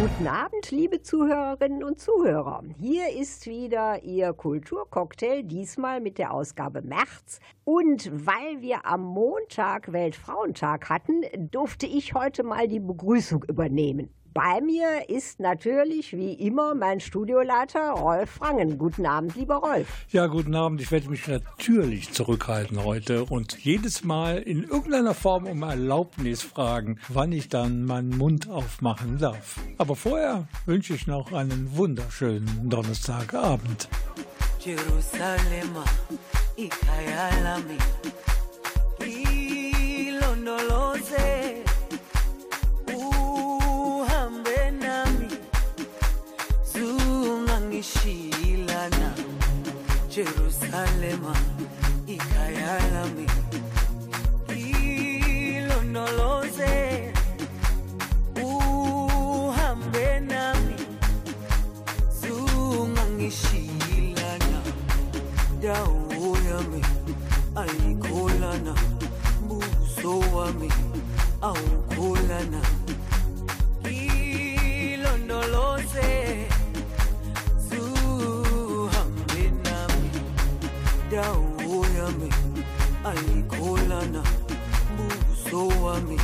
Guten Abend, liebe Zuhörerinnen und Zuhörer. Hier ist wieder Ihr Kulturcocktail, diesmal mit der Ausgabe März. Und weil wir am Montag Weltfrauentag hatten, durfte ich heute mal die Begrüßung übernehmen. Bei mir ist natürlich wie immer mein Studioleiter Rolf Frangen. Guten Abend, lieber Rolf. Ja, guten Abend. Ich werde mich natürlich zurückhalten heute und jedes Mal in irgendeiner Form um Erlaubnis fragen, wann ich dann meinen Mund aufmachen darf. Aber vorher wünsche ich noch einen wunderschönen Donnerstagabend. Jerusalem, ikayalami, ilondoloze. Ngishilana Jerusalema ikayalami. Ilondoloze uhambe nami. Zungangishilana dawo yami ayikholana. Buso wami awukholana. Ilondoloze dawo yami ayikholana buso wami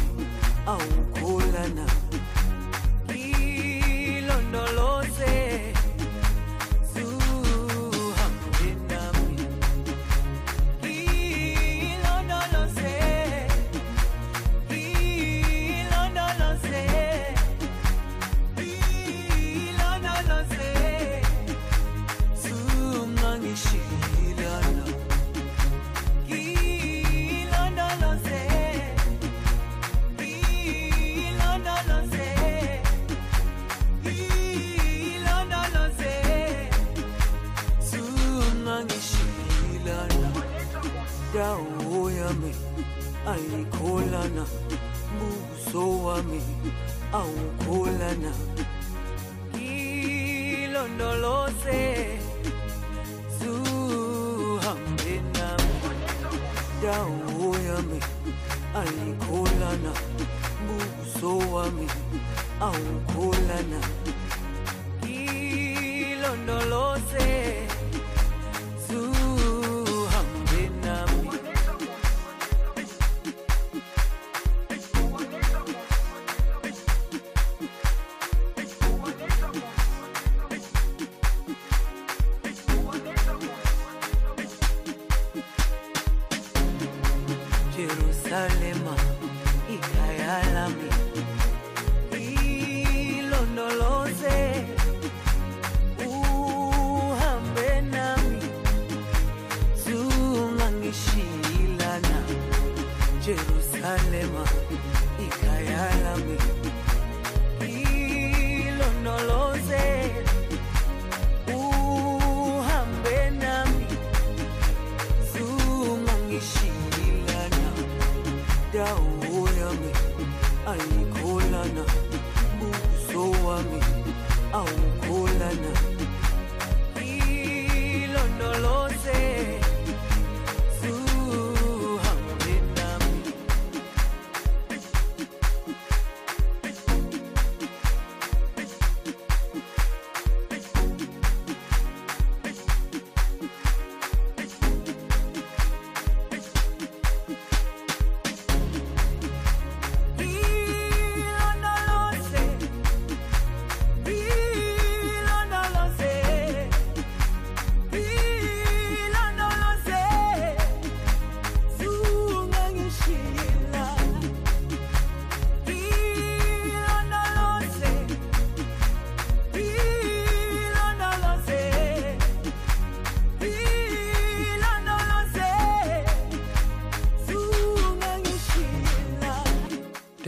awukholana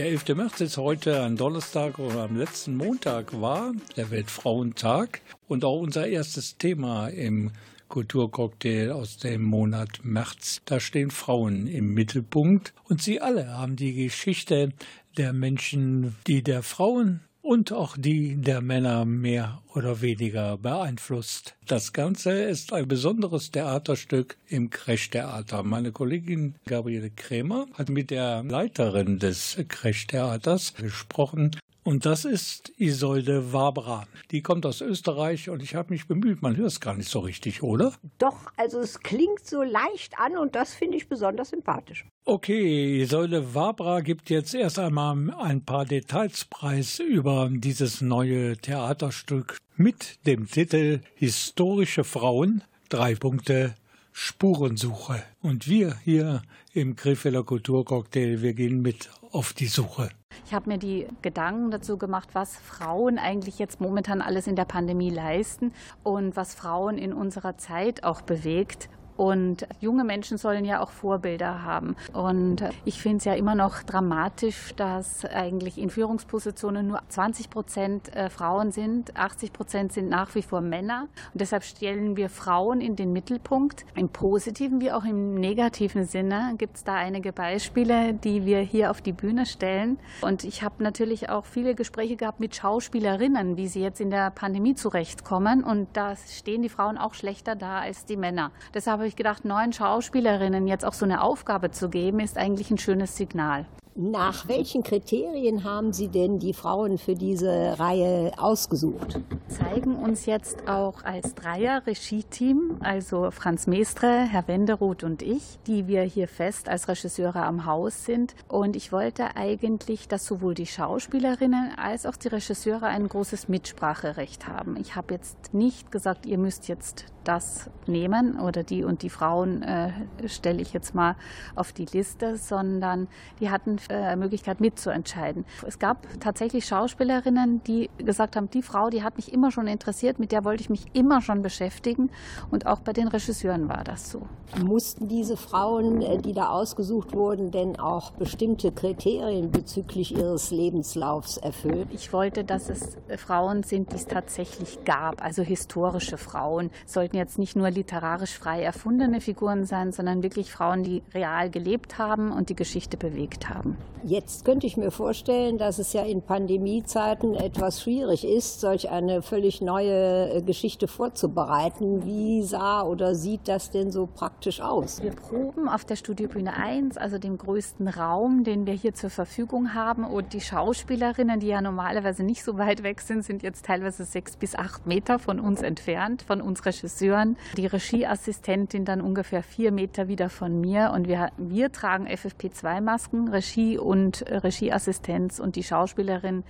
11. März ist heute ein Donnerstag oder am letzten Montag war der Weltfrauentag. Und auch unser erstes Thema im Kulturcocktail aus dem Monat März. Da stehen Frauen im Mittelpunkt und sie alle haben die Geschichte der Menschen, die der Frauen und auch die der Männer mehr oder weniger beeinflusst. Das Ganze ist ein besonderes Theaterstück im Crash-Theater. Meine Kollegin Gabriele Krämer hat mit der Leiterin des Crash-Theaters gesprochen und das ist Isolde Wabra. Die kommt aus Österreich und ich habe mich bemüht. Man hört es gar nicht so richtig, oder? Doch, also es klingt so leicht an und das finde ich besonders sympathisch. Okay, Isolde Wabra gibt jetzt erst einmal ein paar Details preis über dieses neue Theaterstück mit dem Titel Historische Frauen. Drei Punkte Spurensuche. Und wir hier im Krefelder Kulturcocktail, wir gehen mit auf die Suche. Ich habe mir die Gedanken dazu gemacht, was Frauen eigentlich jetzt momentan alles in der Pandemie leisten und was Frauen in unserer Zeit auch bewegt und junge Menschen sollen ja auch Vorbilder haben. Und ich finde es ja immer noch dramatisch, dass eigentlich in Führungspositionen nur 20 Prozent äh, Frauen sind, 80 Prozent sind nach wie vor Männer. Und deshalb stellen wir Frauen in den Mittelpunkt. Im positiven wie auch im negativen Sinne gibt es da einige Beispiele, die wir hier auf die Bühne stellen. Und ich habe natürlich auch viele Gespräche gehabt mit Schauspielerinnen, wie sie jetzt in der Pandemie zurechtkommen. Und da stehen die Frauen auch schlechter da als die Männer. Deshalb habe ich gedacht, neuen Schauspielerinnen jetzt auch so eine Aufgabe zu geben, ist eigentlich ein schönes Signal. Nach welchen Kriterien haben Sie denn die Frauen für diese Reihe ausgesucht? Zeigen uns jetzt auch als Dreier-Regie-Team, also Franz Mestre, Herr Wenderoth und ich, die wir hier fest als Regisseure am Haus sind. Und ich wollte eigentlich, dass sowohl die Schauspielerinnen als auch die Regisseure ein großes Mitspracherecht haben. Ich habe jetzt nicht gesagt, ihr müsst jetzt das nehmen oder die und die Frauen äh, stelle ich jetzt mal auf die Liste, sondern die hatten äh, Möglichkeit mitzuentscheiden. Es gab tatsächlich Schauspielerinnen, die gesagt haben, die Frau, die hat mich immer schon interessiert, mit der wollte ich mich immer schon beschäftigen und auch bei den Regisseuren war das so. Mussten diese Frauen, äh, die da ausgesucht wurden, denn auch bestimmte Kriterien bezüglich ihres Lebenslaufs erfüllen? Ich wollte, dass es äh, Frauen sind, die es tatsächlich gab, also historische Frauen, sollten jetzt nicht nur literarisch frei erfundene Figuren sein, sondern wirklich Frauen, die real gelebt haben und die Geschichte bewegt haben. Jetzt könnte ich mir vorstellen, dass es ja in Pandemiezeiten etwas schwierig ist, solch eine völlig neue äh, Geschichte vorzubereiten. Wie sah oder sieht das denn so praktisch aus? Wir proben auf der Studiobühne 1, also dem größten Raum, den wir hier zur Verfügung haben. Und die Schauspielerinnen, die ja normalerweise nicht so weit weg sind, sind jetzt teilweise sechs bis acht Meter von uns entfernt, von uns Regisseuren. Die Regieassistentin dann ungefähr vier Meter wieder von mir. Und wir, wir tragen FFP2-Masken, Regie Regie und äh, Regieassistenz und die Schauspielerin,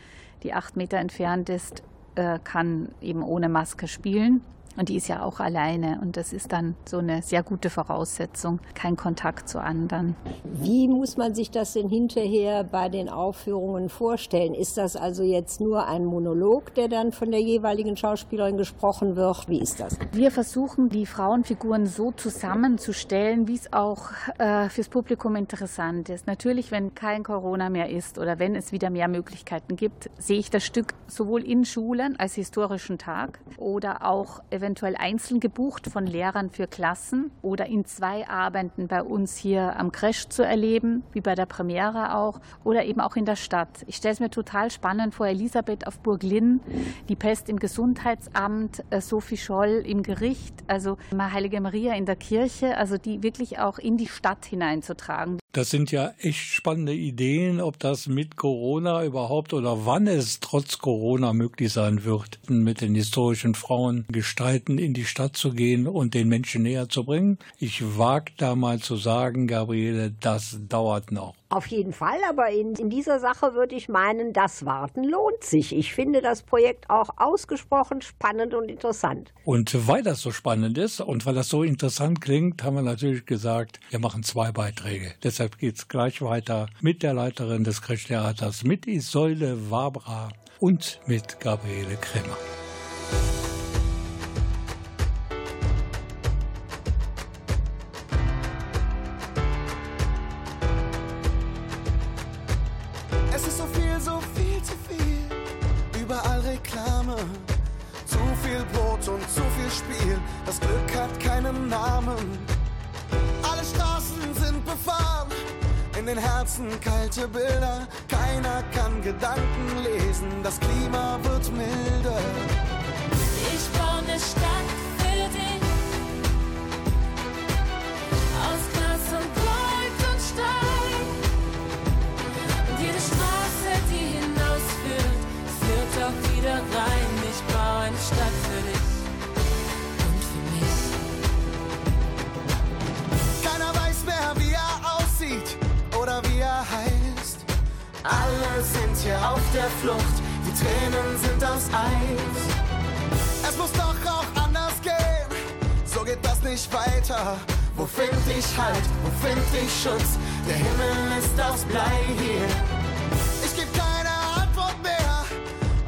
die acht Meter entfernt ist, äh, kann eben ohne Maske spielen. Und die ist ja auch alleine und das ist dann so eine sehr gute Voraussetzung, kein Kontakt zu anderen. Wie muss man sich das denn hinterher bei den Aufführungen vorstellen? Ist das also jetzt nur ein Monolog, der dann von der jeweiligen Schauspielerin gesprochen wird? Wie ist das? Wir versuchen, die Frauenfiguren so zusammenzustellen, wie es auch äh, fürs Publikum interessant ist. Natürlich, wenn kein Corona mehr ist oder wenn es wieder mehr Möglichkeiten gibt, sehe ich das Stück sowohl in Schulen als historischen Tag oder auch eventuell einzeln gebucht von Lehrern für Klassen oder in zwei Abenden bei uns hier am Crash zu erleben, wie bei der Premiere auch, oder eben auch in der Stadt. Ich stelle es mir total spannend vor, Elisabeth auf Burg Linn, die Pest im Gesundheitsamt, äh, Sophie Scholl im Gericht, also Heilige Maria in der Kirche, also die wirklich auch in die Stadt hineinzutragen. Das sind ja echt spannende Ideen, ob das mit Corona überhaupt oder wann es trotz Corona möglich sein wird, mit den historischen Frauen gestalten, in die Stadt zu gehen und den Menschen näher zu bringen. Ich wage da mal zu sagen, Gabriele, das dauert noch. Auf jeden Fall, aber in, in dieser Sache würde ich meinen, das Warten lohnt sich. Ich finde das Projekt auch ausgesprochen spannend und interessant. Und weil das so spannend ist und weil das so interessant klingt, haben wir natürlich gesagt, wir machen zwei Beiträge. Deshalb geht es gleich weiter mit der Leiterin des Kreschtheaters, mit Isolde Wabra und mit Gabriele Kremer. Spiel. Das Glück hat keinen Namen. Alle Straßen sind befahren, in den Herzen kalte Bilder. Keiner kann Gedanken lesen, das Klima wird milder. Ich baue eine Stadt für dich. Aus Glas und Gold und Stein. Und jede Straße, die hinausführt, führt auch wieder rein. Ich baue eine Stadt für dich. Alle sind hier auf der Flucht, die Tränen sind aus Eis. Es muss doch auch anders gehen, so geht das nicht weiter. Wo find ich Halt, wo find ich Schutz? Der Himmel ist aus Blei hier. Ich geb keine Antwort mehr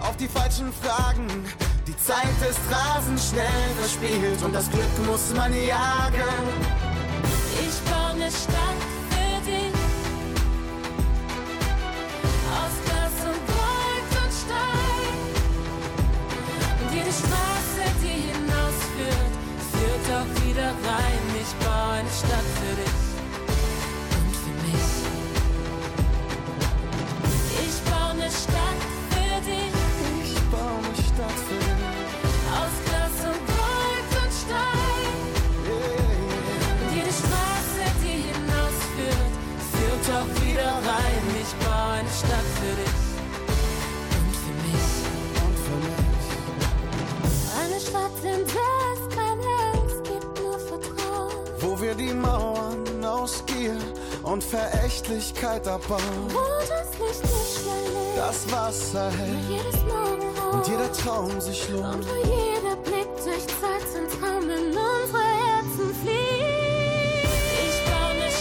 auf die falschen Fragen. Die Zeit ist rasend schnell verspielt und das Glück muss man jagen. Ich baue eine Stadt wieder rein. Ich baue eine Stadt für dich. Und für mich. Ich baue eine Stadt für dich. Ich baue eine Stadt für dich. Aus Glas und Gold und Stein. Und jede Straße, die hinausführt, führt auch wieder rein. Ich baue eine Stadt für dich und für mich. Und für mich. Eine Stadt, in der wir die Mauern aus Gier und Verächtlichkeit abbauen. Wo das Licht Das Wasser hält und jeder Traum sich Und lohnt. wo jeder Blick durch Zeit zum Traum in unsere Herzen fließt. Ich baue eine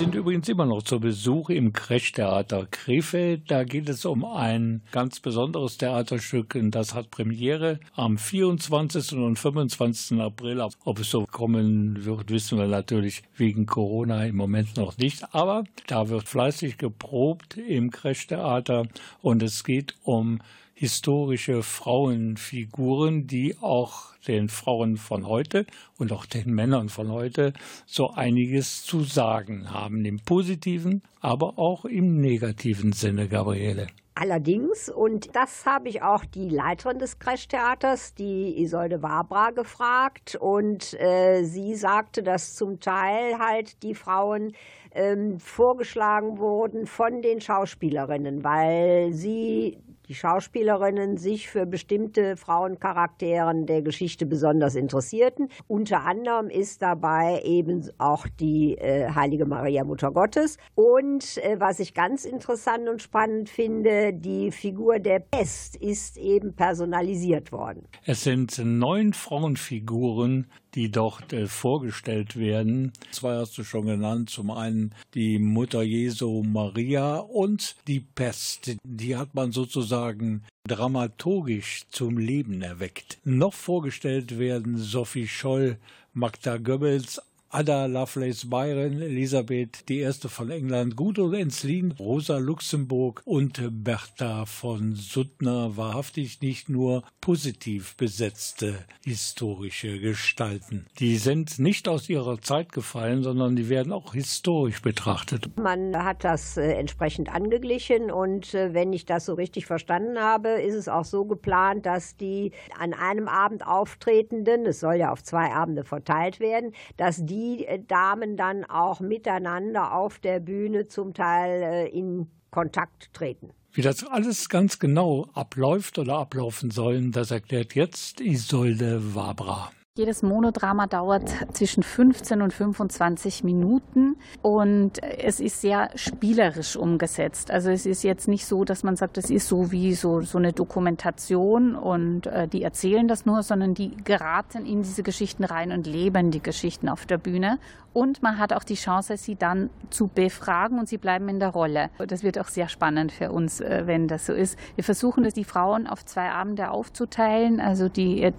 sind übrigens immer noch zu Besuch im Crash-Theater Krefeld. Da geht es um ein ganz besonderes Theaterstück und das hat Premiere am 24. und 25. April. Ob es so kommen wird, wissen wir natürlich wegen Corona im Moment noch nicht. Aber da wird fleißig geprobt im Crash-Theater und es geht um historische Frauenfiguren, die auch den Frauen von heute und auch den Männern von heute so einiges zu sagen haben, im positiven, aber auch im negativen Sinne, Gabriele. Allerdings, und das habe ich auch die Leiterin des Crash-Theaters, die Isolde Wabra, gefragt. Und äh, sie sagte, dass zum Teil halt die Frauen ähm, vorgeschlagen wurden von den Schauspielerinnen, weil sie die Schauspielerinnen sich für bestimmte Frauencharakteren der Geschichte besonders interessierten. Unter anderem ist dabei eben auch die äh, Heilige Maria Mutter Gottes. Und äh, was ich ganz interessant und spannend finde, die Figur der Pest ist eben personalisiert worden. Es sind neun Frauenfiguren, die dort äh, vorgestellt werden. Zwei hast du schon genannt. Zum einen die Mutter Jesu Maria und die Pest. Die hat man sozusagen dramaturgisch zum Leben erweckt. Noch vorgestellt werden Sophie Scholl, Magda Goebbels, Ada Lovelace Byron, Elisabeth I. von England, Gudrun Enslin, Rosa Luxemburg und Bertha von Suttner wahrhaftig nicht nur positiv besetzte historische Gestalten. Die sind nicht aus ihrer Zeit gefallen, sondern die werden auch historisch betrachtet. Man hat das äh, entsprechend angeglichen und äh, wenn ich das so richtig verstanden habe, ist es auch so geplant, dass die an einem Abend auftretenden, es soll ja auf zwei Abende verteilt werden, dass die äh, Damen dann auch miteinander auf der Bühne zum Teil äh, in Kontakt treten. Wie das alles ganz genau abläuft oder ablaufen soll, das erklärt jetzt Isolde Wabra. Jedes Monodrama dauert zwischen 15 und 25 Minuten und es ist sehr spielerisch umgesetzt. Also es ist jetzt nicht so, dass man sagt, es ist so wie so, so eine Dokumentation und äh, die erzählen das nur, sondern die geraten in diese Geschichten rein und leben die Geschichten auf der Bühne. Und man hat auch die Chance, sie dann zu befragen und sie bleiben in der Rolle. Das wird auch sehr spannend für uns, äh, wenn das so ist. Wir versuchen, dass die Frauen auf zwei Abende aufzuteilen, also die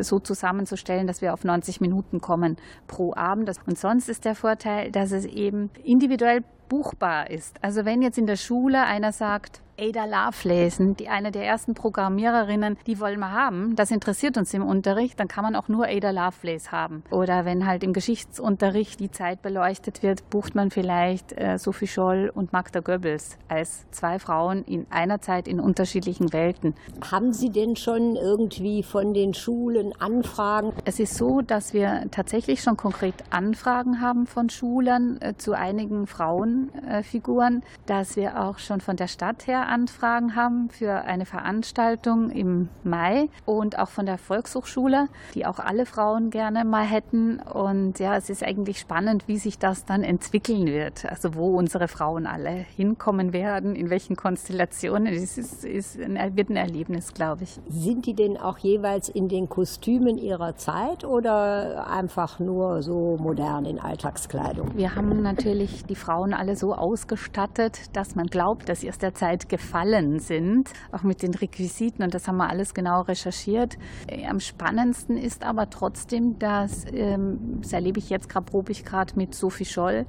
so zusammenzustellen, dass wir auf 90 Minuten kommen pro Abend. Und sonst ist der Vorteil, dass es eben individuell buchbar ist. Also wenn jetzt in der Schule einer sagt, Ada Lovelace, die eine der ersten Programmiererinnen, die wollen wir haben. Das interessiert uns im Unterricht. Dann kann man auch nur Ada Lovelace haben. Oder wenn halt im Geschichtsunterricht die Zeit beleuchtet wird, bucht man vielleicht äh, Sophie Scholl und Magda Goebbels als zwei Frauen in einer Zeit in unterschiedlichen Welten. Haben Sie denn schon irgendwie von den Schulen Anfragen? Es ist so, dass wir tatsächlich schon konkret Anfragen haben von Schulen äh, zu einigen Frauenfiguren, äh, dass wir auch schon von der Stadt her Anfragen haben für eine Veranstaltung im Mai und auch von der Volkshochschule, die auch alle Frauen gerne mal hätten. Und ja, es ist eigentlich spannend, wie sich das dann entwickeln wird. Also wo unsere Frauen alle hinkommen werden, in welchen Konstellationen. Es ist, ist ein, wird ein Erlebnis, glaube ich. Sind die denn auch jeweils in den Kostümen ihrer Zeit oder einfach nur so modern in Alltagskleidung? Wir haben natürlich die Frauen alle so ausgestattet, dass man glaubt, dass sie aus der Zeit gefallen sind, auch mit den Requisiten und das haben wir alles genau recherchiert. Äh, am spannendsten ist aber trotzdem, dass, ähm, das erlebe ich jetzt gerade, probe ich gerade mit Sophie Scholl,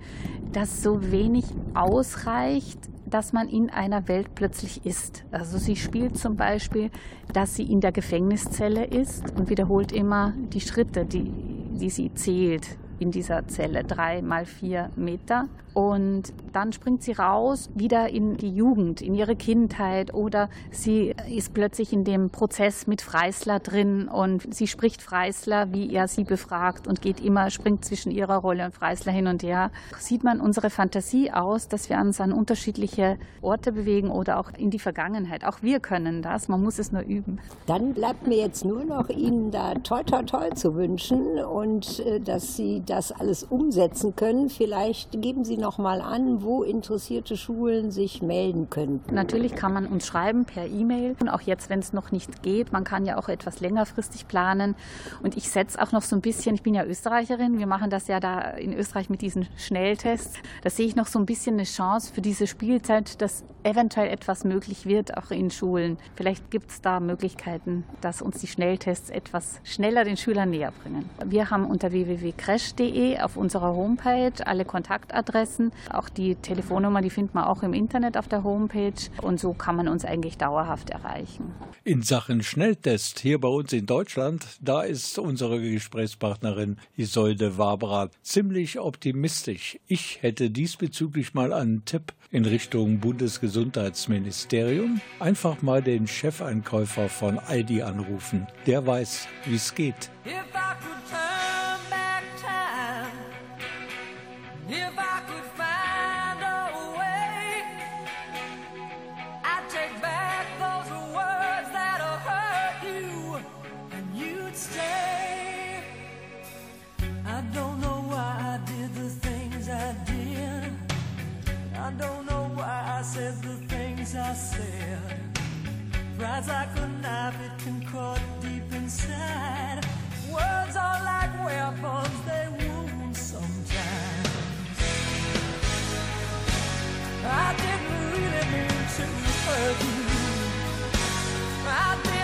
dass so wenig ausreicht, dass man in einer Welt plötzlich ist. Also sie spielt zum Beispiel, dass sie in der Gefängniszelle ist und wiederholt immer die Schritte, die, die sie zählt in dieser Zelle, drei mal vier Meter. Und dann springt sie raus, wieder in die Jugend, in ihre Kindheit oder sie ist plötzlich in dem Prozess mit Freisler drin und sie spricht Freisler, wie er sie befragt und geht immer, springt zwischen ihrer Rolle und Freisler hin und her. Sieht man unsere Fantasie aus, dass wir uns an unterschiedliche Orte bewegen oder auch in die Vergangenheit. Auch wir können das, man muss es nur üben. Dann bleibt mir jetzt nur noch Ihnen da toi toi toi zu wünschen und äh, dass Sie das alles umsetzen können. Vielleicht geben Sie noch mal an, wo interessierte Schulen sich melden können. Natürlich kann man uns schreiben per E-Mail und auch jetzt, wenn es noch nicht geht, man kann ja auch etwas längerfristig planen. Und ich setze auch noch so ein bisschen, ich bin ja Österreicherin, wir machen das ja da in Österreich mit diesen Schnelltests. Da sehe ich noch so ein bisschen eine Chance für diese Spielzeit, dass eventuell etwas möglich wird, auch in Schulen. Vielleicht gibt es da Möglichkeiten, dass uns die Schnelltests etwas schneller den Schülern näher bringen. Wir haben unter www.crash.de auf unserer Homepage alle Kontaktadressen, auch die Telefonnummer, die findet man auch im Internet auf der Homepage und so kann man uns eigentlich dauerhaft erreichen. In Sachen Schnelltest hier bei uns in Deutschland, da ist unsere Gesprächspartnerin Isolde Wabra ziemlich optimistisch. Ich hätte diesbezüglich mal einen Tipp in Richtung Bundesgesundheitsministerium. Einfach mal den Chefeinkäufer von Aldi anrufen. Der weiß, wie es geht. said Pride's like a knife, it can cut deep inside. Words are like weapons, they wound sometimes. I didn't really mean to hurt you. I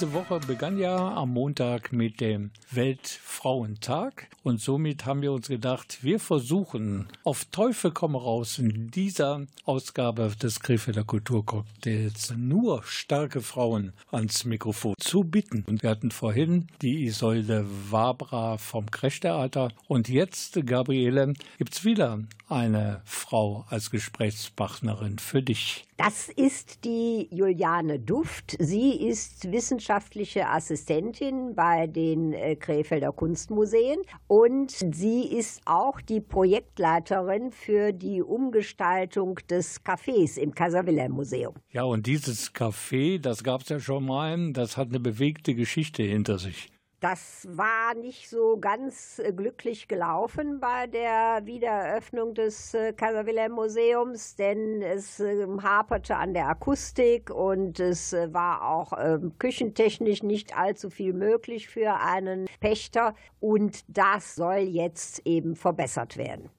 Diese Woche begann ja am Montag mit dem Weltfrauentag und somit haben wir uns gedacht, wir versuchen auf Teufel komm raus in dieser Ausgabe des Krefelder Kulturcocktails nur starke Frauen ans Mikrofon zu bitten. Und wir hatten vorhin die Isolde Wabra vom Crash-Theater und jetzt, Gabriele, gibt's wieder eine Frau als Gesprächspartnerin für dich. Das ist die Juliane Duft. Sie ist wissenschaftliche Assistentin bei den äh, Krefelder Kunstmuseen und sie ist auch die Projektleiterin für die Umgestaltung des Cafés im Kaiser Wilhelm Museum. Ja, und dieses Café, das gab's ja schon mal, das hat eine bewegte Geschichte hinter sich. Das war nicht so ganz äh, glücklich gelaufen bei der Wiedereröffnung des äh, Kaiser Wilhelm Museums, denn es äh, haperte an der Akustik und es äh, war auch ähm, küchentechnisch nicht allzu viel möglich für einen Pächter und das soll jetzt eben verbessert werden.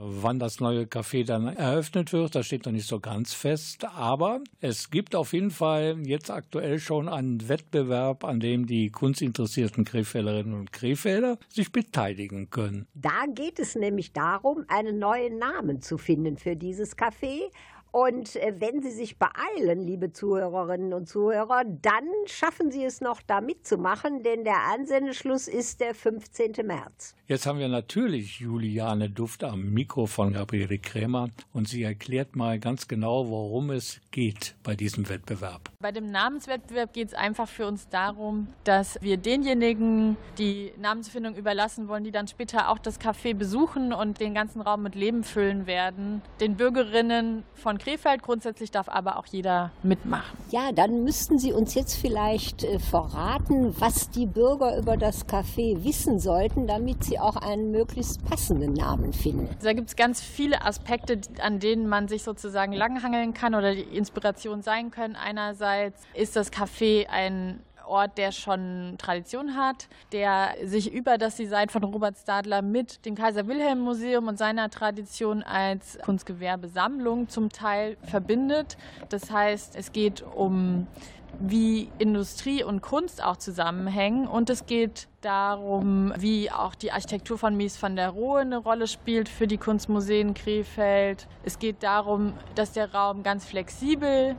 Wann das neue Café dann eröffnet wird, das steht noch nicht so ganz fest. Aber es gibt auf jeden Fall jetzt aktuell schon einen Wettbewerb, an dem die kunstinteressierten Krefelderinnen und Krefelder sich beteiligen können. Da geht es nämlich darum, einen neuen Namen zu finden für dieses Café. Und äh, wenn Sie sich beeilen, liebe Zuhörerinnen und Zuhörer, dann schaffen Sie es noch, da mitzumachen, denn der Ansendeschluss ist der 15. März. Jetzt haben wir natürlich Juliane Duft am Mikro von Gabriele Krämer und sie erklärt mal ganz genau, worum es geht bei diesem Wettbewerb. Bei dem Namenswettbewerb geht es einfach für uns darum, dass wir denjenigen die Namensfindung überlassen wollen, die dann später auch das Café besuchen und den ganzen Raum mit Leben füllen werden. Den Bürgerinnen von Krefeld, grundsätzlich darf aber auch jeder mitmachen. Ja, dann müssten Sie uns jetzt vielleicht äh, verraten, was die Bürger über das Café wissen sollten, damit sie auch einen möglichst passenden Namen finden. Da gibt es ganz viele Aspekte, an denen man sich sozusagen langhangeln kann oder die Inspiration sein können. Einerseits ist das Café ein Ort, der schon Tradition hat, der sich über das Design von Robert Stadler mit dem Kaiser Wilhelm Museum und seiner Tradition als Kunstgewerbesammlung zum Teil verbindet. Das heißt, es geht um wie Industrie und Kunst auch zusammenhängen und es geht darum, wie auch die Architektur von Mies van der Rohe eine Rolle spielt für die Kunstmuseen Krefeld. Es geht darum, dass der Raum ganz flexibel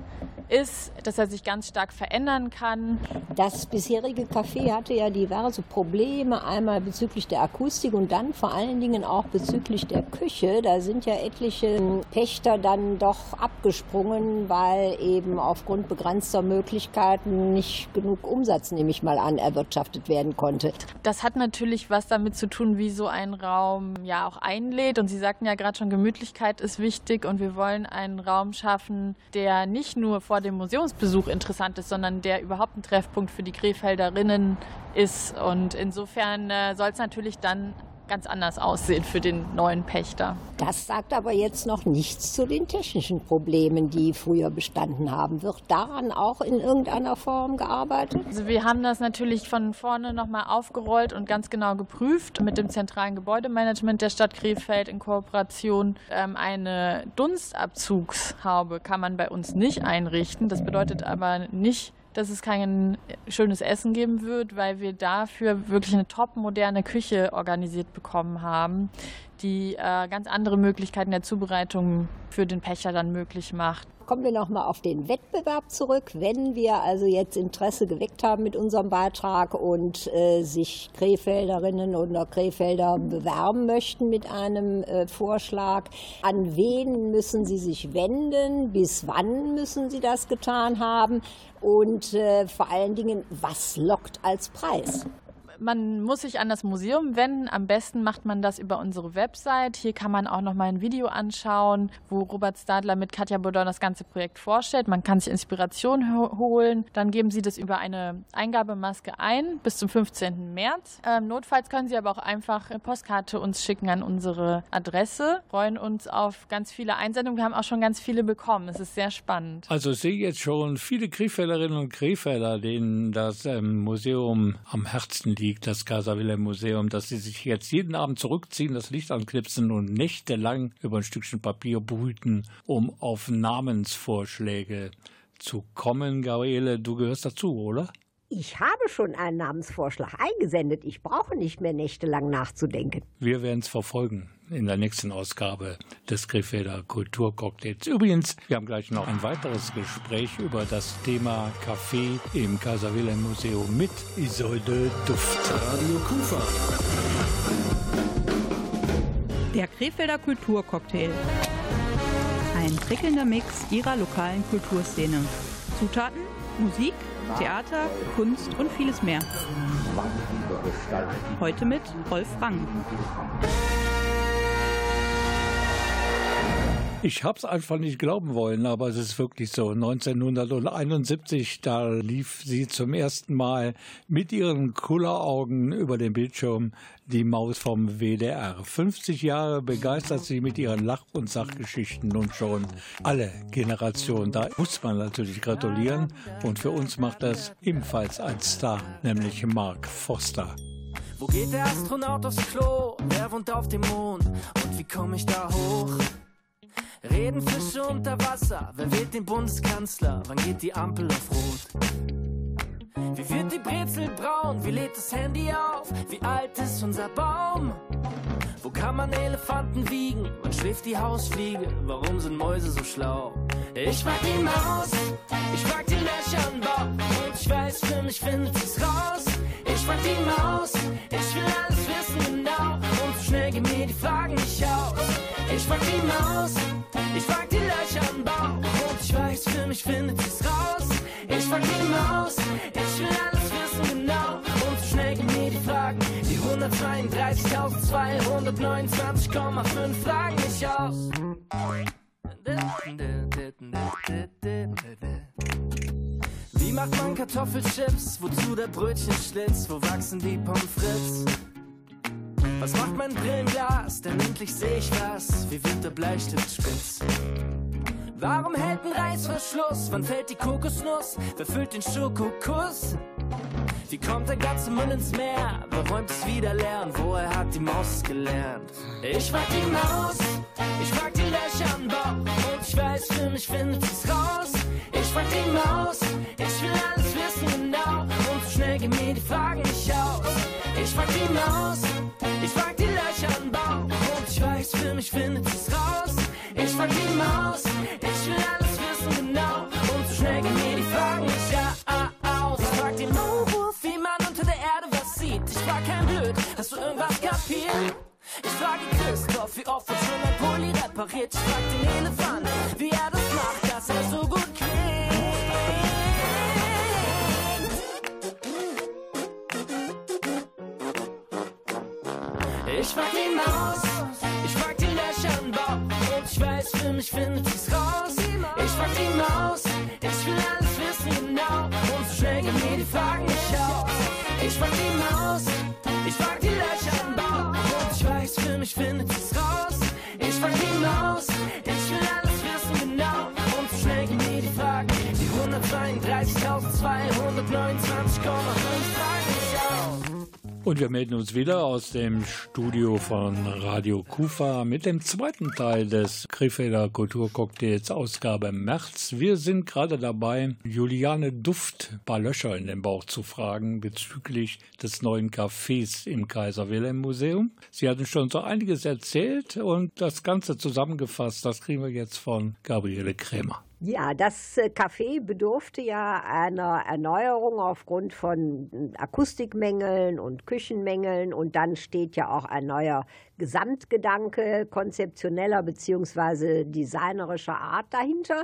ist, dass er sich ganz stark verändern kann. Das bisherige Café hatte ja diverse Probleme, einmal bezüglich der Akustik und dann vor allen Dingen auch bezüglich der Küche. Da sind ja etliche Pächter dann doch abgesprungen, weil eben aufgrund begrenzter Möglichkeiten nicht genug Umsatz, nehme ich mal an, erwirtschaftet werden konnte. Das hat natürlich was damit zu tun, wie so ein Raum ja auch einlädt. Und Sie sagten ja gerade schon, Gemütlichkeit ist wichtig und wir wollen einen Raum schaffen, der nicht nur vor dem Museumsbesuch interessant ist, sondern der überhaupt ein Treffpunkt für die Krefelderinnen ist. Und insofern äh, soll es natürlich dann ganz anders aussehen für den neuen Pächter. Das sagt aber jetzt noch nichts zu den technischen Problemen, die früher bestanden haben. Wird daran auch in irgendeiner Form gearbeitet? Also wir haben das natürlich von vorne nochmal aufgerollt und ganz genau geprüft mit dem zentralen Gebäudemanagement der Stadt Krefeld in Kooperation. Ähm, eine Dunstabzugshaube kann man bei uns nicht einrichten. Das bedeutet aber nicht, dass es kein schönes Essen geben wird, weil wir dafür wirklich eine top moderne Küche organisiert bekommen haben, die äh, ganz andere Möglichkeiten der Zubereitung für den Pächter dann möglich macht. Kommen wir nochmal auf den Wettbewerb zurück. Wenn wir also jetzt Interesse geweckt haben mit unserem Beitrag und äh, sich Krefelderinnen oder Krefelder bewerben möchten mit einem äh, Vorschlag, an wen müssen sie sich wenden? Bis wann müssen sie das getan haben? Und äh, vor allen Dingen, was lockt als Preis? Man muss sich an das Museum wenden. Am besten macht man das über unsere Website. Hier kann man auch noch mal ein Video anschauen, wo Robert Stadler mit Katja Bodon das ganze Projekt vorstellt. Man kann sich Inspiration holen. Dann geben Sie das über eine Eingabemaske ein bis zum 15. März. Ähm, notfalls können Sie aber auch einfach eine Postkarte uns schicken an unsere Adresse. Wir freuen uns auf ganz viele Einsendungen. Wir haben auch schon ganz viele bekommen. Es ist sehr spannend. Also ich sehe jetzt schon viele Krefelderinnen und Krefelder, denen das ähm, Museum am Herzen liegt liegt, das Kaiser Wilhelm Museum, dass sie sich jetzt jeden Abend zurückziehen, das Licht anknipsen und nächtelang über ein Stückchen Papier brüten, um auf Namensvorschläge zu kommen. Gabriele, du gehörst dazu, oder? Ich habe schon einen Namensvorschlag eingesendet. Ich brauche nicht mehr nächtelang nachzudenken. Wir werden es verfolgen in der nächsten Ausgabe des Krefelder Kulturcocktails. Übrigens, wir haben gleich noch ein weiteres Gespräch über das Thema Kaffee im Kaiser Wilhelm Museum mit Isolde Duft. Radio Kufa. Der Krefelder Kulturcocktail. Ein prickelnder Mix ihrer lokalen Kulturszene. Zutaten, Musik, Theater, Kunst und vieles mehr. Heute mit Rolf Rang. Ich habe es einfach nicht glauben wollen, aber es ist wirklich so. 1971, da lief sie zum ersten Mal mit ihren Kulleraugen über den Bildschirm die Maus vom WDR. 50 Jahre begeistert sie mit ihren Lach- und Sachgeschichten nun schon alle Generationen. Da muss man natürlich gratulieren und für uns macht das ebenfalls ein Star, nämlich Mark Foster. Wo geht der Astronaut aufs Klo? Wer wohnt auf dem Mond? Und wie komme ich da hoch? Reden Fische unter Wasser? Wer wählt den Bundeskanzler? Wann geht die Ampel auf Rot? Wie wird die Brezel braun? Wie lädt das Handy auf? Wie alt ist unser Baum? Wo kann man Elefanten wiegen? Wann schläft die Hausfliege? Warum sind Mäuse so schlau? Ich frag die Maus, ich frag die Löcher im Bauch und ich weiß, für mich findet sie's raus. Ich frag die Maus, ich will alles wissen genau und so schnell gehen mir die Fragen nicht aus. Ich frag die Maus, ich frag die Löcher im Bauch und ich weiß, für mich findet sie's raus. Ich frag die Maus, ich will alles 132.229,5 Fragen nicht aus. Wie macht man Kartoffelchips? Wozu der Brötchenschlitz? Wo wachsen die Pommes frites? Was macht mein Brillenglas? Denn endlich sehe ich was. Wie wird der Bleistift spitz? Warum hält ein Reißverschluss? Wann fällt die Kokosnuss? Wer füllt den Schokokuss? Wie kommt der ganze Müll ins Meer? Wer räumt es wieder leer? Und woher hat die Maus es gelernt? Ich frag die Maus, ich frag die Löcher am Bauch. Und ich weiß, für mich findet sie's raus. Ich frag die Maus, ich will alles wissen genau. Und so schnell gehen mir die Fragen nicht aus. Ich frag die Maus, ich frag die Löcher am Bauch. Und ich weiß, für mich findet sie's raus. Ich frag die Maus, ich will alles wissen genau. Und so schnell gehen mir frag kein Blöd, hast du irgendwas kapiert? Ich frage Christoph, wie oft wird schon ein Pulli repariert? Ich frag den Elefant, wie er das macht, dass er so gut klingt. Ich frag die Maus, ich frag im Bauch und ich weiß, für mich findet sie's raus. Ich frag die Maus, ich will alles wissen genau und so schnell mir die Fragen nicht aus. Ich frag die Maus, weiß, für mich findet sie's raus. Und wir melden uns wieder aus dem Studio von Radio Kufa mit dem zweiten Teil des Krefelder Kulturcocktails Ausgabe März. Wir sind gerade dabei, Juliane Duft ein paar Löcher in den Bauch zu fragen bezüglich des neuen Cafés im Kaiser Wilhelm Museum. Sie hatten schon so einiges erzählt und das Ganze zusammengefasst, das kriegen wir jetzt von Gabriele Krämer. Ja, das äh, Café bedurfte ja einer Erneuerung aufgrund von äh, Akustikmängeln und Küchenmängeln und dann steht ja auch ein neuer Gesamtgedanke konzeptioneller bzw. designerischer Art dahinter.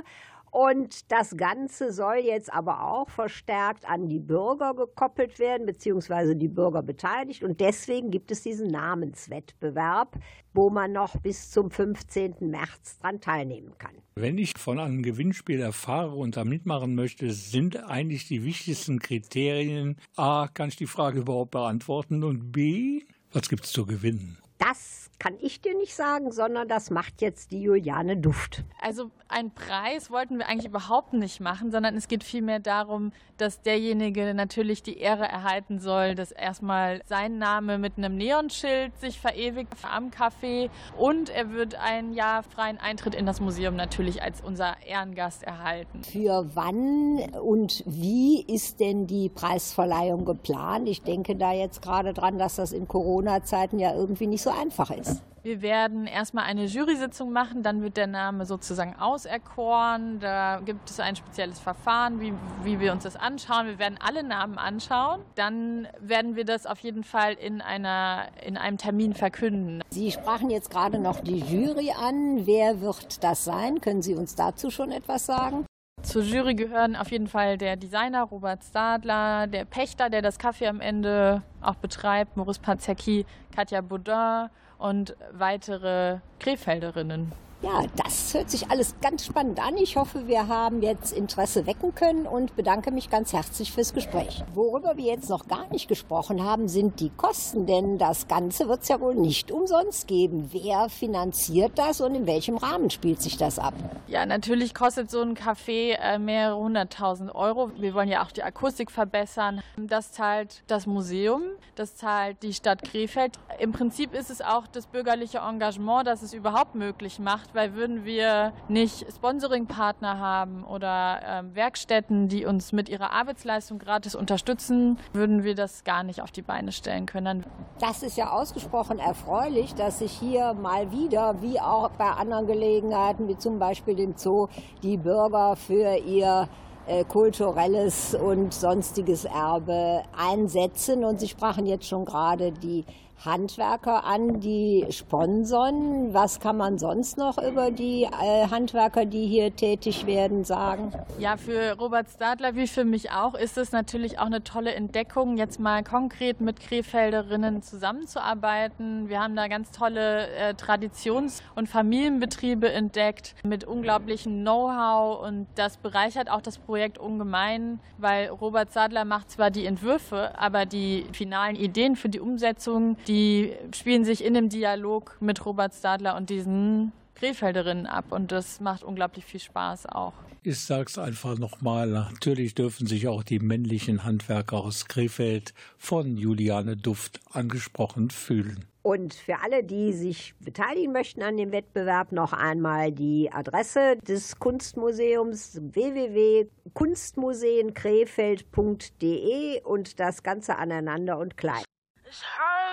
Und das Ganze soll jetzt aber auch verstärkt an die Bürger gekoppelt werden, beziehungsweise die Bürger beteiligt. Und deswegen gibt es diesen Namenswettbewerb, wo man noch bis zum 15. März dran teilnehmen kann. Wenn ich von einem Gewinnspiel erfahre und da mitmachen möchte, sind eigentlich die wichtigsten Kriterien A, kann ich die Frage überhaupt beantworten und B, was gibt es zu gewinnen? Das kann ich dir nicht sagen, sondern das macht jetzt die Juliane Duft. Also einen Preis wollten wir eigentlich überhaupt nicht machen, sondern es geht vielmehr darum, dass derjenige natürlich die Ehre erhalten soll, dass erstmal sein Name mit einem Neonschild sich verewigt am Café und er wird ein Jahr freien Eintritt in das Museum natürlich als unser Ehrengast erhalten. Für wann und wie ist denn die Preisverleihung geplant? Ich denke da jetzt gerade dran, dass das in Corona-Zeiten ja irgendwie nicht so einfach ist. Wir werden erstmal eine Jury-Sitzung machen, dann wird der Name sozusagen auserkoren. Da gibt es ein spezielles Verfahren, wie, wie wir uns das anschauen. Wir werden alle Namen anschauen. Dann werden wir das auf jeden Fall in, einer, in einem Termin verkünden. Sie sprachen jetzt gerade noch die Jury an. Wer wird das sein? Können Sie uns dazu schon etwas sagen? Zur Jury gehören auf jeden Fall der Designer Robert Stadler, der Pächter, der das Kaffee am Ende auch betreibt, Maurice Pazzacki, Katja Baudin und weitere Krefelderinnen. Ja, das hört sich alles ganz spannend an. Ich hoffe, wir haben jetzt Interesse wecken können und bedanke mich ganz herzlich fürs Gespräch. Worüber wir jetzt noch gar nicht gesprochen haben, sind die Kosten, denn das Ganze wird es ja wohl nicht umsonst geben. Wer finanziert das und in welchem Rahmen spielt sich das ab? Ja, natürlich kostet so ein Café äh, mehrere hunderttausend Euro. Wir wollen ja auch die Akustik verbessern. Das zahlt das Museum, das zahlt die Stadt Krefeld. Im Prinzip ist es auch das bürgerliche Engagement, das es überhaupt möglich macht gemacht, weil würden wir nicht Sponsoringpartner haben oder ähm, Werkstätten, die uns mit ihrer Arbeitsleistung gratis unterstützen, würden wir das gar nicht auf die Beine stellen können. Das ist ja ausgesprochen erfreulich, dass sich hier mal wieder, wie auch bei anderen Gelegenheiten, wie zum Beispiel dem Zoo, die Bürger für ihr äh, kulturelles und sonstiges Erbe einsetzen. Und Sie sprachen jetzt schon gerade die Handwerker an, die sponsern. Was kann man sonst noch über die äh, Handwerker, die hier tätig werden, sagen? Ja, für Robert Stadler wie für mich auch ist es natürlich auch eine tolle Entdeckung, jetzt mal konkret mit Krefelderinnen zusammenzuarbeiten. Wir haben da ganz tolle äh, Traditions- und Familienbetriebe entdeckt mit unglaublichem Know-how und das bereichert auch das Projekt ungemein, weil Robert Sadler macht zwar die Entwürfe, aber die finalen Ideen für die Umsetzung, die spielen sich in dem Dialog mit Robert Stadler und diesen Krefelderinnen ab und das macht unglaublich viel Spaß auch. Ich sage es einfach nochmal, natürlich dürfen sich auch die männlichen Handwerker aus Krefeld von Juliane Duft angesprochen fühlen. Und für alle, die sich beteiligen möchten an dem Wettbewerb, noch einmal die Adresse des Kunstmuseums www.kunstmuseenkrefeld.de und das Ganze aneinander und klein.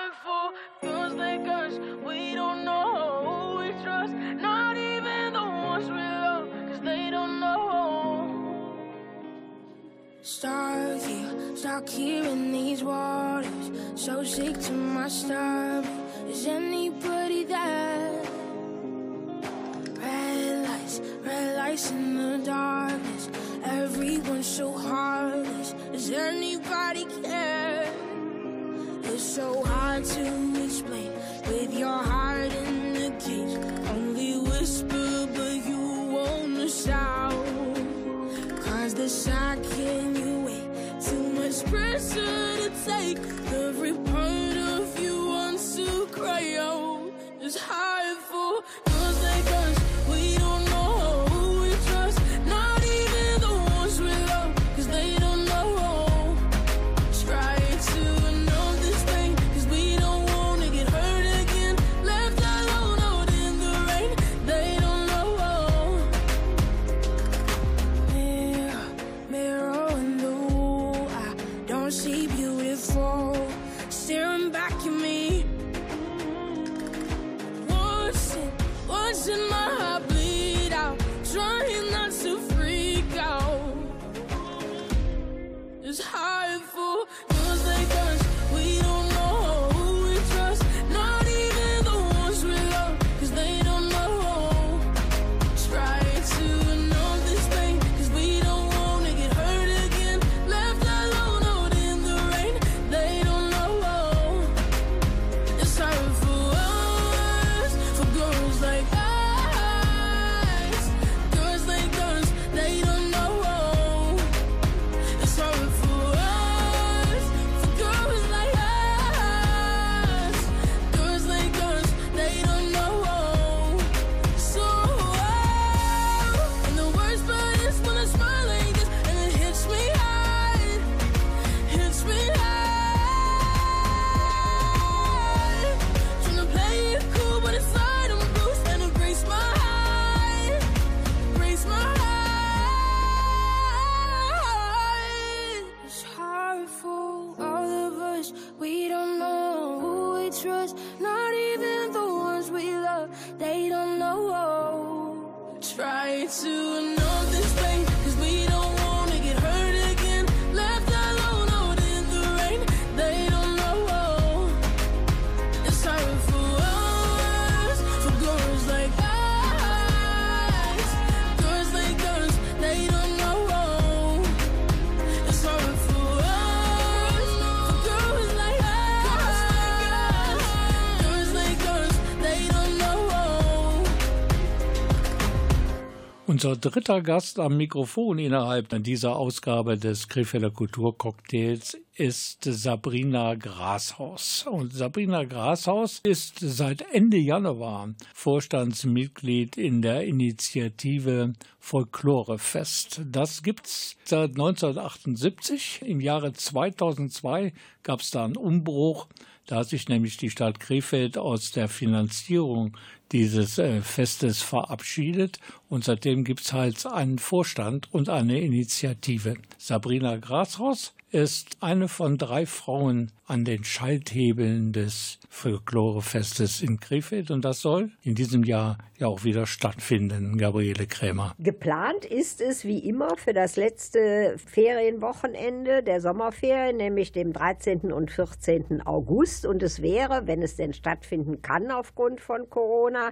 Hurtful, feels like us. We don't know who we trust. Not even the ones we love, cause they don't know. Stuck here, stuck here in these waters. So sick to my stomach. Is anybody there? Red lights, red lights in the darkness. Everyone's so heartless. Does anybody so hard to Unser dritter Gast am Mikrofon innerhalb dieser Ausgabe des Krefelder Kulturcocktails ist Sabrina Grashaus. Und Sabrina Grashaus ist seit Ende Januar Vorstandsmitglied in der Initiative Folklorefest. Das gibt's seit 1978. Im Jahre 2002 gab es da einen Umbruch. Da hat sich nämlich die Stadt Krefeld aus der Finanzierung dieses äh, Festes verabschiedet und seitdem gibt es halt einen Vorstand und eine Initiative. Sabrina Grashaus ist eine von drei Frauen an den Schalthebeln des Folklorefestes in Krefeld und das soll in diesem Jahr ja auch wieder stattfinden, Gabriele Krämer. Geplant ist es wie immer für das letzte Ferienwochenende der Sommerferien, nämlich dem 13. und 14. August. Und es wäre, wenn es denn stattfinden kann aufgrund von Corona,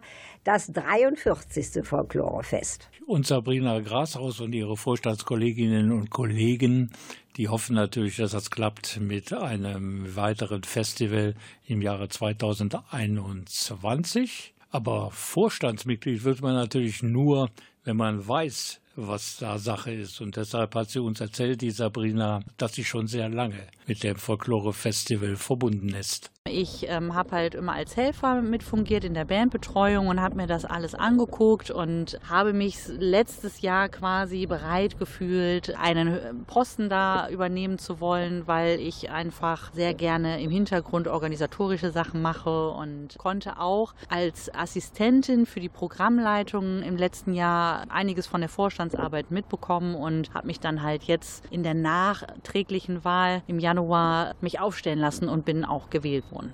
das 43. Folklorefest. Und Sabrina Grashaus und ihre Vorstandskolleginnen und Kollegen, die hoffen natürlich, dass das klappt mit einem weiteren Festival im Jahre 2021. Aber Vorstandsmitglied wird man natürlich nur, wenn man weiß, was da Sache ist. Und deshalb hat sie uns erzählt, die Sabrina, dass sie schon sehr lange mit dem Folklore-Festival verbunden ist. Ich ähm, habe halt immer als Helfer mitfungiert in der Bandbetreuung und habe mir das alles angeguckt und habe mich letztes Jahr quasi bereit gefühlt, einen Posten da übernehmen zu wollen, weil ich einfach sehr gerne im Hintergrund organisatorische Sachen mache und konnte auch als Assistentin für die Programmleitung im letzten Jahr einiges von der Vorstandsarbeit mitbekommen und habe mich dann halt jetzt in der nachträglichen Wahl im Januar mich aufstellen lassen und bin auch gewählt worden.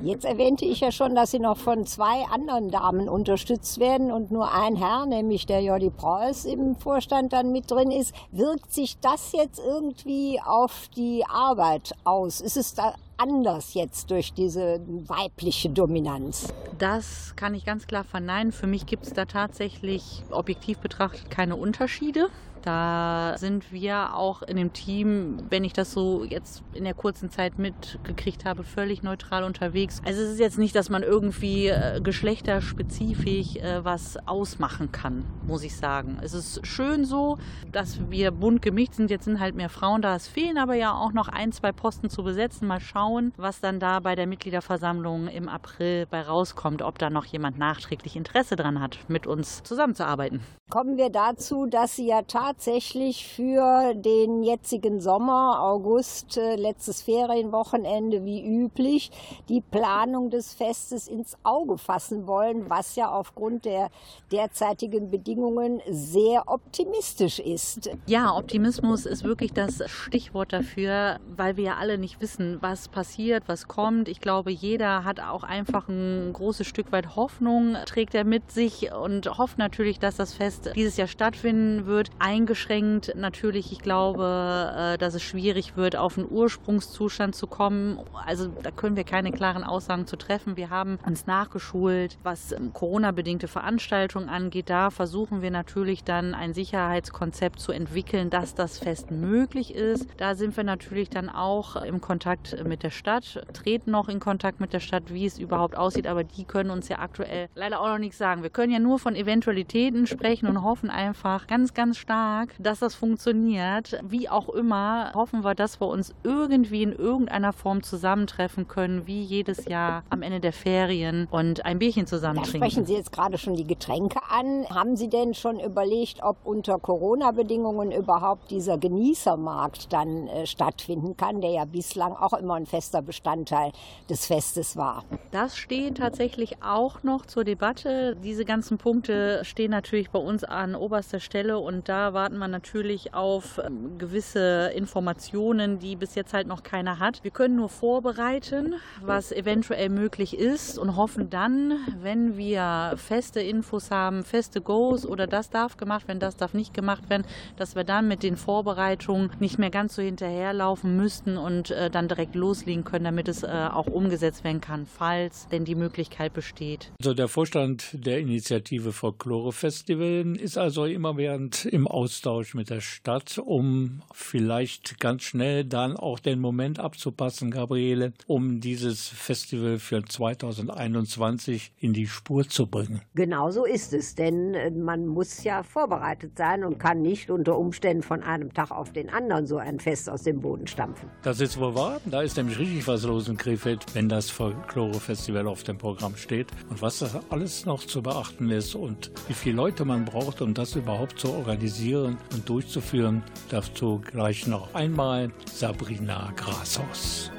Jetzt erwähnte ich ja schon, dass Sie noch von zwei anderen Damen unterstützt werden und nur ein Herr, nämlich der Jordi Preuß, im Vorstand dann mit drin ist. Wirkt sich das jetzt irgendwie auf die Arbeit aus? Ist es da anders jetzt durch diese weibliche Dominanz? Das kann ich ganz klar verneinen. Für mich gibt es da tatsächlich objektiv betrachtet keine Unterschiede. Da sind wir auch in dem Team, wenn ich das so jetzt in der kurzen Zeit mitgekriegt habe, völlig neutral unterwegs. Also es ist jetzt nicht, dass man irgendwie äh, geschlechterspezifisch äh, was ausmachen kann, muss ich sagen. Es ist schön so, dass wir bunt gemischt sind. Jetzt sind halt mehr Frauen da. Es fehlen aber ja auch noch ein, zwei Posten zu besetzen. Mal schauen, was dann da bei der Mitgliederversammlung im April bei rauskommt, ob da noch jemand nachträglich Interesse dran hat, mit uns zusammenzuarbeiten. Kommen wir dazu, dass Sie ja tatsächlich für den jetzigen Sommer, August, äh, letztes Ferienwochenende wie üblich, die Planung des Festes ins Auge fassen wollen, was ja aufgrund der derzeitigen Bedingungen sehr optimistisch ist. Ja, Optimismus ist wirklich das Stichwort dafür, weil wir ja alle nicht wissen, was passiert, was kommt. Ich glaube, jeder hat auch einfach ein großes Stück weit Hoffnung, trägt er mit sich und hofft natürlich, dass das Fest dieses Jahr stattfinden wird. Eingeschränkt natürlich, ich glaube, äh, dass es schwierig wird, auf einen Ursprungszustand zu kommen. Also da können wir keine klaren Aussagen zu treffen. Wir haben uns nachgeschult, was ähm, Corona-bedingte Veranstaltungen angeht. Da versuchen wir natürlich dann ein Sicherheitskonzept zu entwickeln, dass das Fest möglich ist. Da sind wir natürlich dann auch im Kontakt mit der Stadt, treten noch in Kontakt mit der Stadt, wie es überhaupt aussieht, aber die können uns ja aktuell leider auch noch nichts sagen. Wir können ja nur von Eventualitäten sprechen und hoffen einfach ganz, ganz stark, dass das funktioniert. Wie auch immer, hoffen wir, dass wir uns irgendwie in irgendeiner Form zusammentreffen können, wie jedes Jahr am Ende der Ferien und ein Bierchen zusammen Da trinken. sprechen Sie jetzt gerade schon die Getränke an. Haben Sie denn schon überlegt, ob unter Corona-Bedingungen überhaupt dieser Genießermarkt dann äh, stattfinden kann, der ja bislang auch immer ein fester Bestandteil des Festes war? Das steht tatsächlich auch noch zur Debatte. Diese ganzen Punkte stehen natürlich bei uns an oberster Stelle und da warten wir natürlich auf ähm, gewisse Informationen, die bis jetzt halt noch keiner hat. Wir können nur vorbereiten, was eventuell möglich ist und hoffen dann, wenn wir feste Infos haben, feste Goes oder das darf gemacht werden, das darf nicht gemacht werden, dass wir dann mit den Vorbereitungen nicht mehr ganz so hinterherlaufen müssten und äh, dann direkt loslegen können, damit es äh, auch umgesetzt werden kann, falls denn die Möglichkeit besteht. Also der Vorstand der Initiative Folklore Festival ist also immer während im Austausch mit der Stadt, um vielleicht ganz schnell dann auch den Moment abzupassen, Gabriele, um dieses Festival für 2021 in die Spur zu bringen. Genau so ist es, denn äh, man muss ja vorbereitet sein und kann nicht unter Umständen von einem Tag auf den anderen so ein Fest aus dem Boden stampfen. Das ist wohl wahr. Da ist nämlich richtig was los in Krefeld, wenn das Folklore-Festival auf dem Programm steht. Und was da alles noch zu beachten ist und wie viele Leute man braucht, um das überhaupt zu organisieren und durchzuführen, dazu gleich noch einmal Sabrina Grashaus.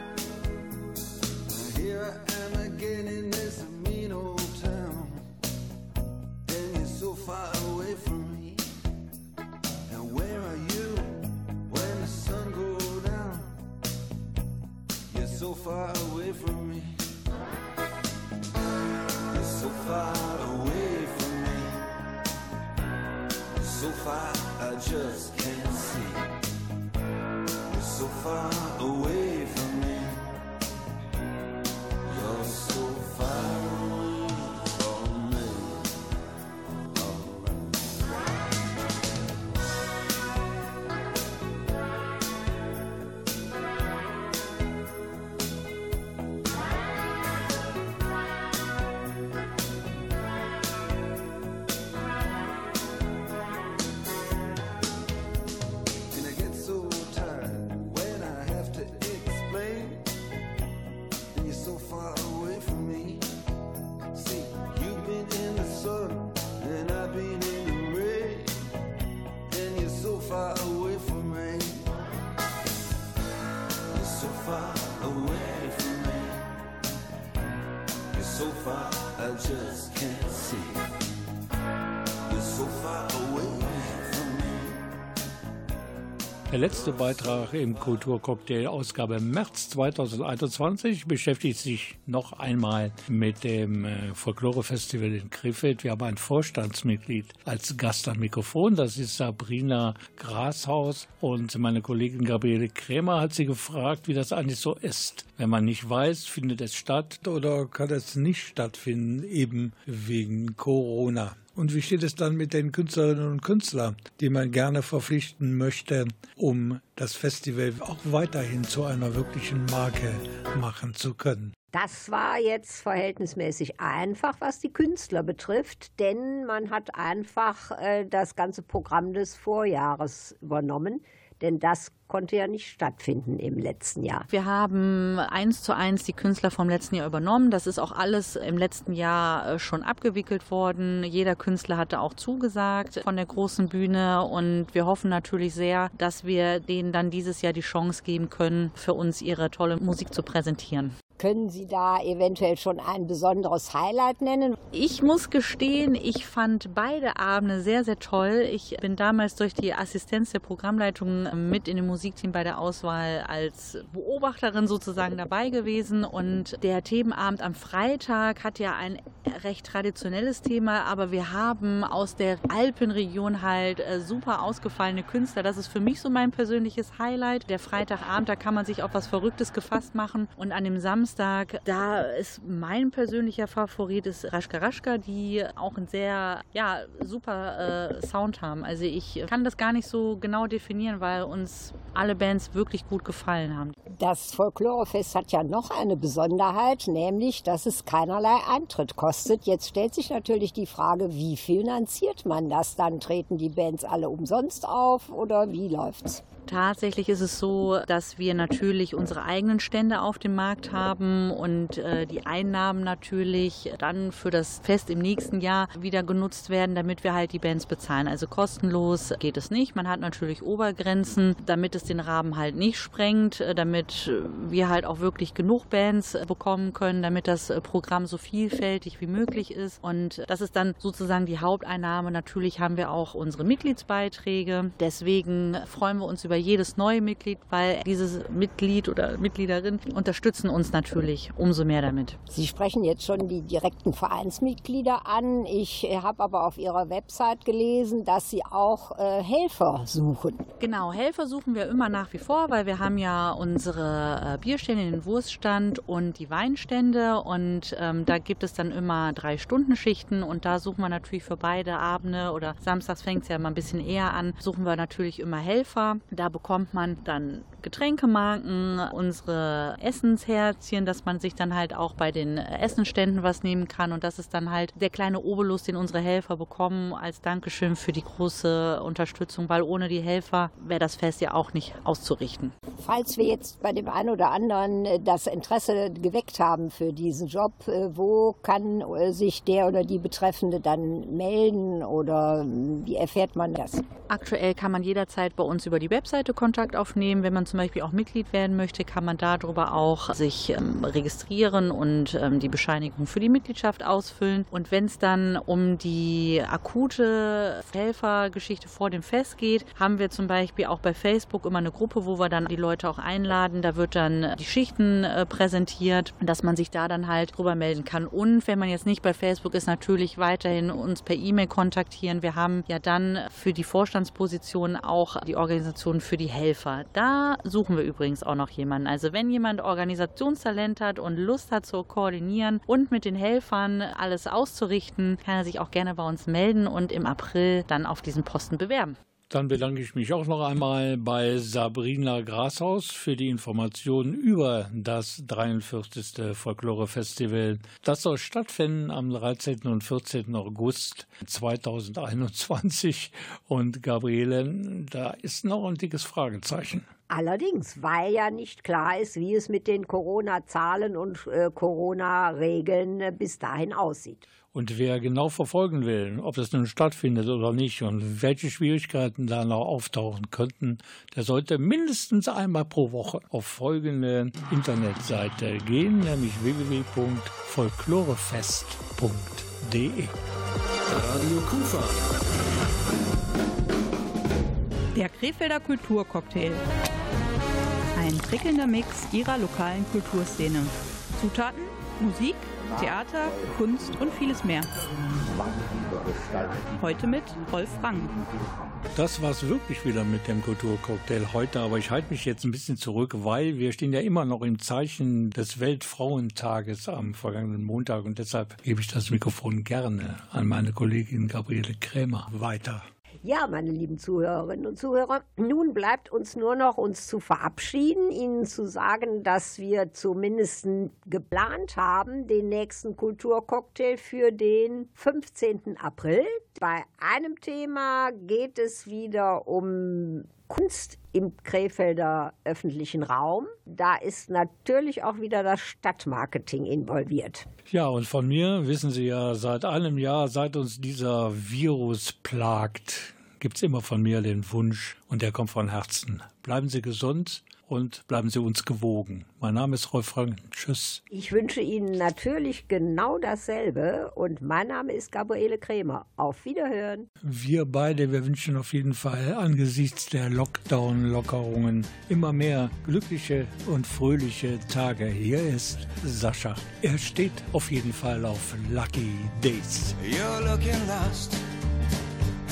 So far away from me. You're so far away from me. You're so far away from me. So far I just can't see. You're so far Der letzte Beitrag im Kulturcocktail Ausgabe März 2021 beschäftigt sich noch einmal mit dem äh, Folklore-Festival in Krefeld. Wir haben ein Vorstandsmitglied als Gast am Mikrofon. Das ist Sabrina Grashaus. Und meine Kollegin Gabriele Krämer hat sie gefragt, wie das eigentlich so ist. Wenn man nicht weiß, findet es statt oder kann es nicht stattfinden, eben wegen Corona. Und wie steht es dann mit den Künstlerinnen und Künstlern, die man gerne verpflichten möchte, um das Festival auch weiterhin zu einer wirklichen Marke machen zu können? Das war jetzt verhältnismäßig einfach, was die Künstler betrifft, denn man hat einfach äh, das ganze Programm des Vorjahres übernommen, denn das konnte ja nicht stattfinden im letzten Jahr. Wir haben eins zu eins die Künstler vom letzten Jahr übernommen. Das ist auch alles im letzten Jahr äh, schon abgewickelt worden. Jeder Künstler hatte auch zugesagt von der großen Bühne und wir hoffen natürlich sehr, dass wir denen dann dieses Jahr die Chance geben können, für uns ihre tolle Musik zu präsentieren. Können Sie da eventuell schon ein besonderes Highlight nennen? Ich muss gestehen, ich fand beide Abende sehr, sehr toll. Ich bin damals durch die Assistenz der Programmleitung mit in dem Musikteam bei der Auswahl als Beobachterin sozusagen dabei gewesen. Und der Themenabend am Freitag hat ja ein recht traditionelles Thema, aber wir haben aus der Alpenregion halt äh, super ausgefallene Künstler. Das ist für mich so mein persönliches Highlight. Der Freitagabend, da kann man sich auf was Verrücktes gefasst machen. Und an dem Samstag, da ist mein persönlicher Favorit ist Raschka Raschka, die auch einen sehr, ja, super äh, Sound haben. Also ich kann das gar nicht so genau definieren, weil uns alle Bands wirklich gut gefallen haben. Das Folklorefest hat ja noch eine Besonderheit, nämlich, dass es keinerlei Eintritt kostet. Jetzt stellt sich natürlich die Frage, wie finanziert man das dann? Treten die Bands alle umsonst auf oder wie läuft's? Tatsächlich ist es so, dass wir natürlich unsere eigenen Stände auf dem Markt haben und äh, die Einnahmen natürlich dann für das Fest im nächsten Jahr wieder genutzt werden, damit wir halt die Bands bezahlen. Also kostenlos geht es nicht. Man hat natürlich Obergrenzen, damit es den Rahmen halt nicht sprengt, äh, damit wir halt auch wirklich genug Bands bekommen können, damit das Programm so vielfältig wie möglich ist. Und das ist dann sozusagen die Haupteinnahme. Natürlich haben wir auch unsere Mitgliedsbeiträge. Deswegen freuen wir uns über jedes neue Mitglied, weil dieses Mitglied oder Mitgliederin unterstützen uns natürlich umso mehr damit. Sie sprechen jetzt schon die direkten Vereinsmitglieder an. Ich habe aber auf Ihrer Website gelesen, dass Sie auch äh, Helfer suchen. Genau, Helfer suchen wir immer nach wie vor, weil wir haben ja unsere äh, Bierstände, den Wurststand und die Weinstände und ähm, da gibt es dann immer drei Stunden Schichten und da suchen wir natürlich für beide Abende oder samstags fängt es ja mal ein bisschen eher an, suchen wir natürlich immer Helfer. Da bekommt man dann Getränkemarken, unsere Essensherzchen, dass man sich dann halt auch bei den Essenständen was nehmen kann. Und das ist dann halt der kleine Obolus, den unsere Helfer bekommen als Dankeschön für die große Unterstützung, weil ohne die Helfer wäre das Fest ja auch nicht auszurichten. Falls wir jetzt bei dem einen oder anderen äh, das Interesse geweckt haben für diesen Job, äh, wo kann äh, sich der oder die Betreffende dann melden oder wie erfährt man das? Aktuell kann man jederzeit bei uns über die Webseite Kontakt aufnehmen. Wenn man zum Beispiel auch Mitglied werden möchte, kann man darüber auch sich ähm, registrieren und ähm, die Bescheinigung für die Mitgliedschaft ausfüllen. Und wenn es dann um die akute Helfergeschichte vor dem Fest geht, haben wir zum Beispiel auch bei Facebook immer eine Gruppe, wo wir dann die Leute auch einladen. Da wird dann die Schichten äh, präsentiert, dass man sich da dann halt drüber melden kann. Und wenn man jetzt nicht bei Facebook ist, natürlich weiterhin uns per E-Mail kontaktieren. Wir haben ja dann für die Vorstandsposition auch die Organisation für die Helfer. Da suchen wir übrigens auch noch jemanden. Also wenn jemand Organisationstalent hat und Lust hat zu koordinieren und mit den Helfern alles auszurichten, kann er sich auch gerne bei uns melden und im April dann auf diesen Posten bewerben. Dann bedanke ich mich auch noch einmal bei Sabrina Grashaus für die Informationen über das 43. Folklore-Festival. Das soll stattfinden am 13. und 14. August 2021. Und Gabriele, da ist noch ein dickes Fragezeichen. Allerdings, weil ja nicht klar ist, wie es mit den Corona-Zahlen und äh, Corona-Regeln äh, bis dahin aussieht. Und wer genau verfolgen will, ob das nun stattfindet oder nicht und welche Schwierigkeiten da noch auftauchen könnten, der sollte mindestens einmal pro Woche auf folgende Internetseite gehen, nämlich www.folklorefest.de. Radio Kufa. Der Krefelder Kulturcocktail. Ein prickelnder Mix ihrer lokalen Kulturszene. Zutaten, Musik, Theater, Kunst und vieles mehr. Heute mit Rolf Rang. Das war's wirklich wieder mit dem Kulturcocktail heute, aber ich halte mich jetzt ein bisschen zurück, weil wir stehen ja immer noch im Zeichen des Weltfrauentages am vergangenen Montag und deshalb gebe ich das Mikrofon gerne an meine Kollegin Gabriele Krämer weiter. Ja, meine lieben Zuhörerinnen und Zuhörer, nun bleibt uns nur noch uns zu verabschieden, Ihnen zu sagen, dass wir zumindest geplant haben, den nächsten Kulturcocktail für den 15. April. Bei einem Thema geht es wieder um Kunst im Krefelder öffentlichen Raum. Da ist natürlich auch wieder das Stadtmarketing involviert. Ja, und von mir wissen Sie ja seit einem Jahr, seit uns dieser Virus plagt, gibt es immer von mir den Wunsch, und der kommt von Herzen. Bleiben Sie gesund und bleiben Sie uns gewogen. Mein Name ist Rolf Frank. Tschüss. Ich wünsche Ihnen natürlich genau dasselbe und mein Name ist Gabriele Krämer. Auf Wiederhören. Wir beide, wir wünschen auf jeden Fall angesichts der Lockdown-Lockerungen immer mehr glückliche und fröhliche Tage. Hier ist Sascha. Er steht auf jeden Fall auf Lucky Days. You're looking lost,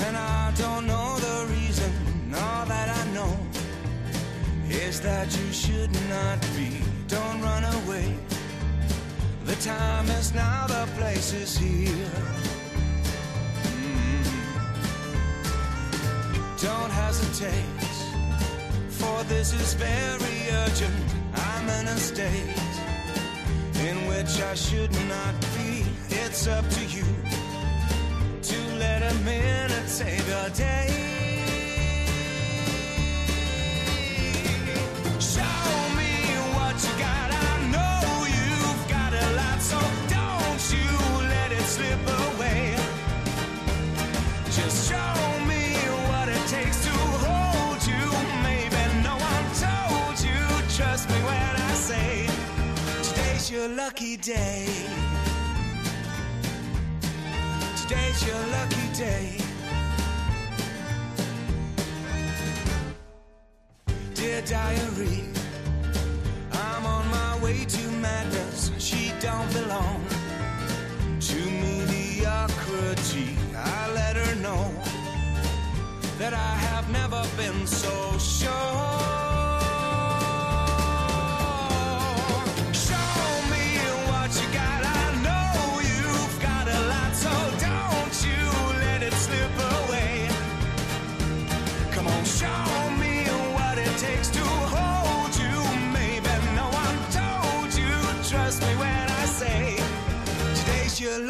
and I don't know the reason. All that I is that you should not be. Don't run away. The time is now, the place is here. Mm. Don't hesitate, for this is very urgent. I'm in a state in which I should not be. It's up to you to let a minute save your day. Today's your lucky day. Today's your lucky day. Dear diary, I'm on my way to madness. She don't belong to mediocrity. I let her know that I have never been so sure.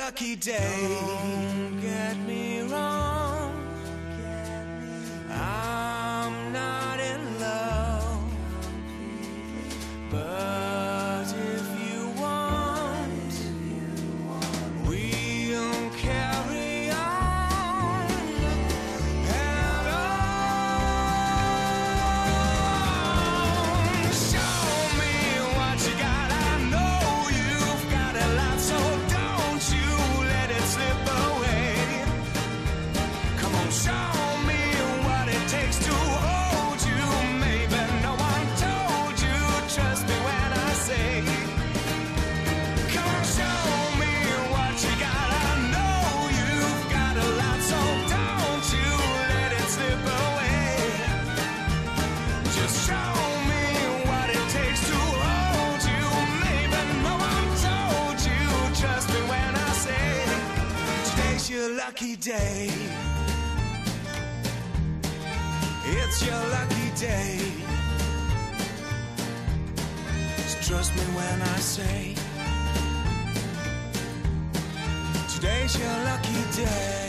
lucky day. day. It's your lucky day. So trust me when I say, today's your lucky day.